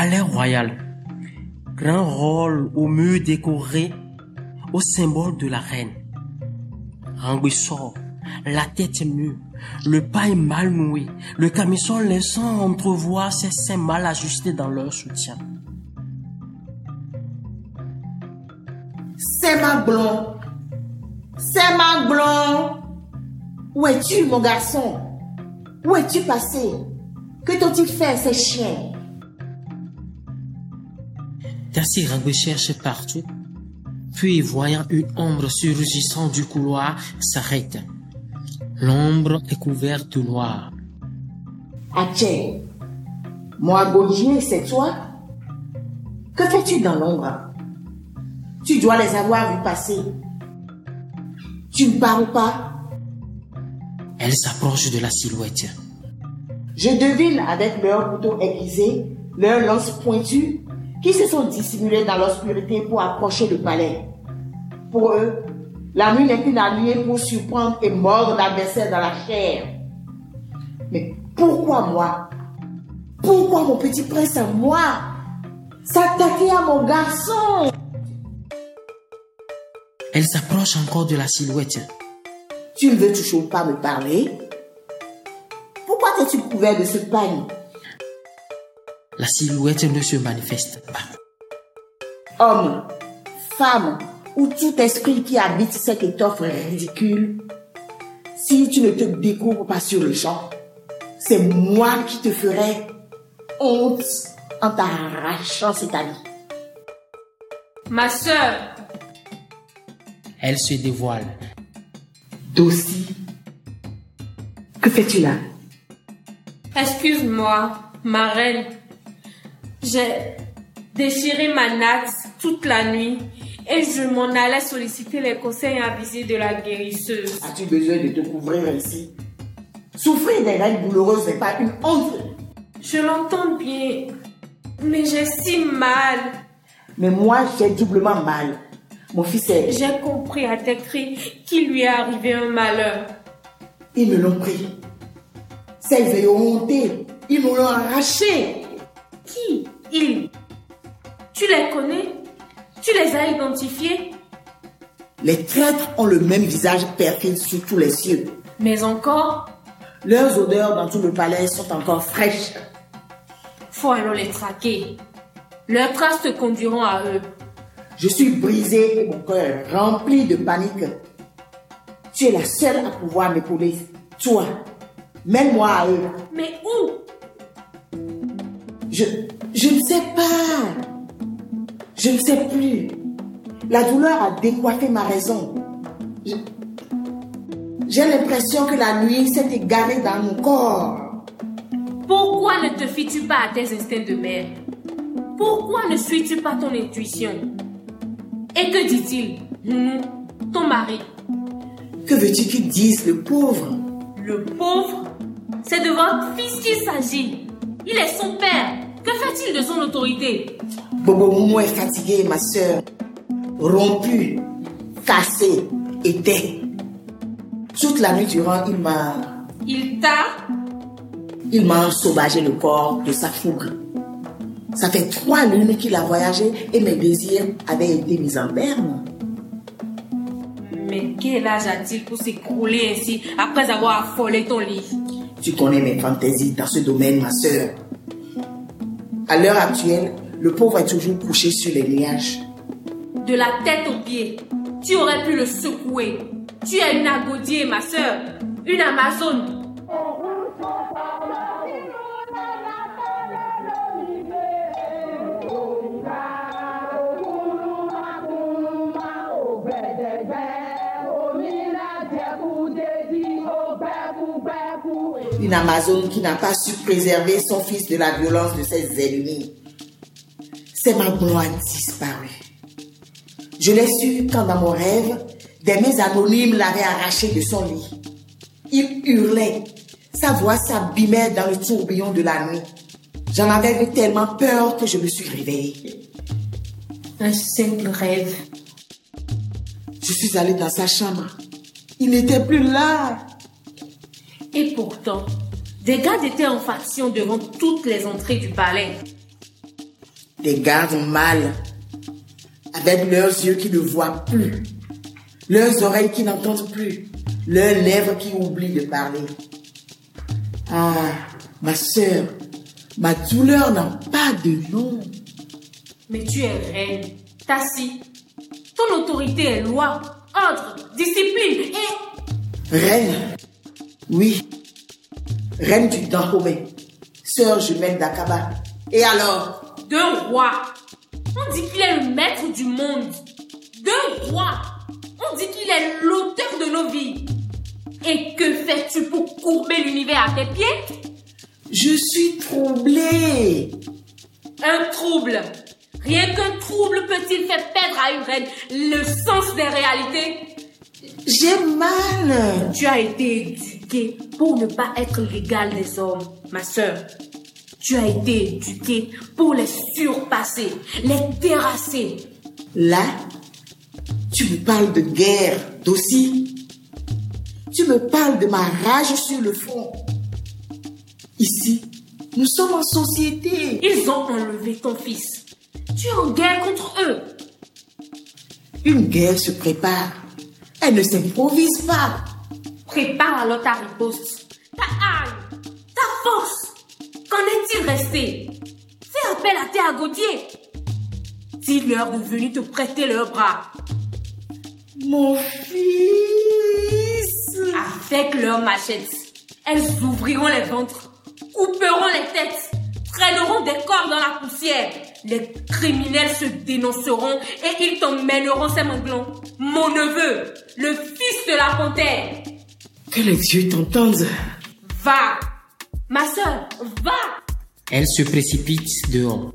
palais royal. Grand rôle au mur décoré au symbole de la reine. Rangui sort, la tête nue, le paille mal noué, le camisole laissant entrevoir ses seins mal ajustés dans leur soutien. C'est ma blond. C'est ma blond. Où es-tu, mon garçon? Où es-tu passé? Que t'ont-ils fait, ces chiens? Tassi Rangui cherche partout, puis voyant une ombre surgissant du couloir, s'arrête. L'ombre est couverte de noir. Atché, moi, Gaudier, c'est toi? Que fais-tu dans l'ombre? Tu dois les avoir vus passer. Tu ne parles pas? Elle s'approche de la silhouette. Je devine avec leurs couteaux aiguisés, leurs lances pointues, qui se sont dissimulés dans l'obscurité pour approcher le palais. Pour eux, la nuit n'est qu'une alliée pour surprendre et mordre l'adversaire dans la chair. Mais pourquoi moi? Pourquoi mon petit prince à moi? S'attaquer à mon garçon? Elle s'approche encore de la silhouette. Tu ne veux toujours pas me parler? Pourquoi t'es-tu couvert de ce pagne La silhouette ne se manifeste pas. Homme, femme ou tout esprit qui habite cette étoffe ridicule, si tu ne te découvres pas sur le champ, c'est moi qui te ferai honte en t'arrachant cet habit. Ma sœur, Elle se dévoile. Dossi, que fais-tu là? Excuse-moi, ma reine. J'ai déchiré ma natte toute la nuit et je m'en allais solliciter les conseils avisés de la guérisseuse. As-tu besoin de te couvrir ainsi? Souffrir des règles douloureuses n'est pas une honte. Je l'entends bien, mais j'ai si mal. Mais moi, j'ai doublement mal. Mon fils est... J'ai compris à tes cris qu'il lui est arrivé un malheur. Ils me l'ont pris. Ces hontés, ils me l'ont arraché. Qui Il Tu les connais? Tu les as identifiés? Les traîtres ont le même visage perfide sur tous les cieux. Mais encore, Leurs odeurs dans tout le palais sont encore fraîches. faut alors les traquer. Leurs traces te conduiront à eux. Je suis brisé et mon cœur est rempli de panique. Tu es la seule à pouvoir m'épauler. Toi, mène-moi à eux. Mais où? Je, je ne sais pas. Je ne sais plus. La douleur a décoiffé ma raison. J'ai l'impression que la nuit s'est égarée dans mon corps. Pourquoi ne te fies-tu pas à tes instincts de mère? Pourquoi ne suis-tu pas ton intuition? Et que dit-il Ton mari, Que veux-tu qu'il dise, le pauvre? Le pauvre, c'est de votre fils qu'il s'agit. Il est son père. Que fait-il de son autorité? Bobo Momo est fatigué, ma soeur. Rompu, cassé, éteint. Toute la nuit durant, il m'a, Il t'a il m'a ensauvagé le corps de sa fougue. Ça fait trois lunes qu'il a voyagé et mes désirs avaient été mis en berne. Mais quel âge a-t-il pour s'écrouler ainsi après avoir affolé ton lit? Tu connais mes fantaisies dans ce domaine, ma sœur. À l'heure actuelle, le pauvre est toujours couché sur les nuages. De la tête aux pieds, tu aurais pu le secouer. Tu es une agodier, ma sœur. Une amazone. Une Amazone qui n'a pas su préserver son fils de la violence de ses ennemis. C'est ma gloire disparue. Je l'ai su quand dans mon rêve, des mains anonymes l'avaient arraché de son lit. Il hurlait. Sa voix s'abîmait dans le tourbillon de la nuit. J'en avais eu tellement peur que je me suis réveillée. Un simple rêve. Je suis allée dans sa chambre. Il n'était plus là. Et pourtant, des gardes étaient en faction devant toutes les entrées du palais. Des gardes mâles, avec leurs yeux qui ne voient plus, leurs oreilles qui n'entendent plus, leurs lèvres qui oublient de parler. Ah, ma sœur, ma douleur n'a pas de nom. Mais tu es reine, Tassi. Ton autorité est loi, ordre, discipline et... Reine, oui. Reine du Dahomey, sœur jumelle d'Akaba. Et alors? Deux rois. On dit qu'il est le maître du monde. Deux rois. On dit qu'il est l'auteur de nos vies. Et que fais-tu pour courber l'univers à tes pieds? Je suis troublée. Un trouble. Rien qu'un trouble peut-il faire perdre à une reine le sens des réalités? J'ai mal. Tu as été pour ne pas être l'égale des hommes, ma sœur. Tu as été éduquée pour les surpasser, les terrasser. Là, tu me parles de guerre, d'aussi. Tu me parles de ma rage sur le front. Ici, nous sommes en société. Ils ont enlevé ton fils. Tu es en guerre contre eux. Une guerre se prépare. Elle ne s'improvise pas. Prépare alors ta riposte, ta haine, ta force. Qu'en est-il resté? Fais appel à tes agotiers. Dis-leur de venir te prêter leurs bras. Mon fils. Avec leurs machettes, elles ouvriront les ventres, couperont les têtes, traîneront des corps dans la poussière. Les criminels se dénonceront et ils t'emmèneront ces manglons. Mon neveu, le fils de la panthère. Que les dieux t'entendent. Va, ma soeur, va. Elle se précipite dehors.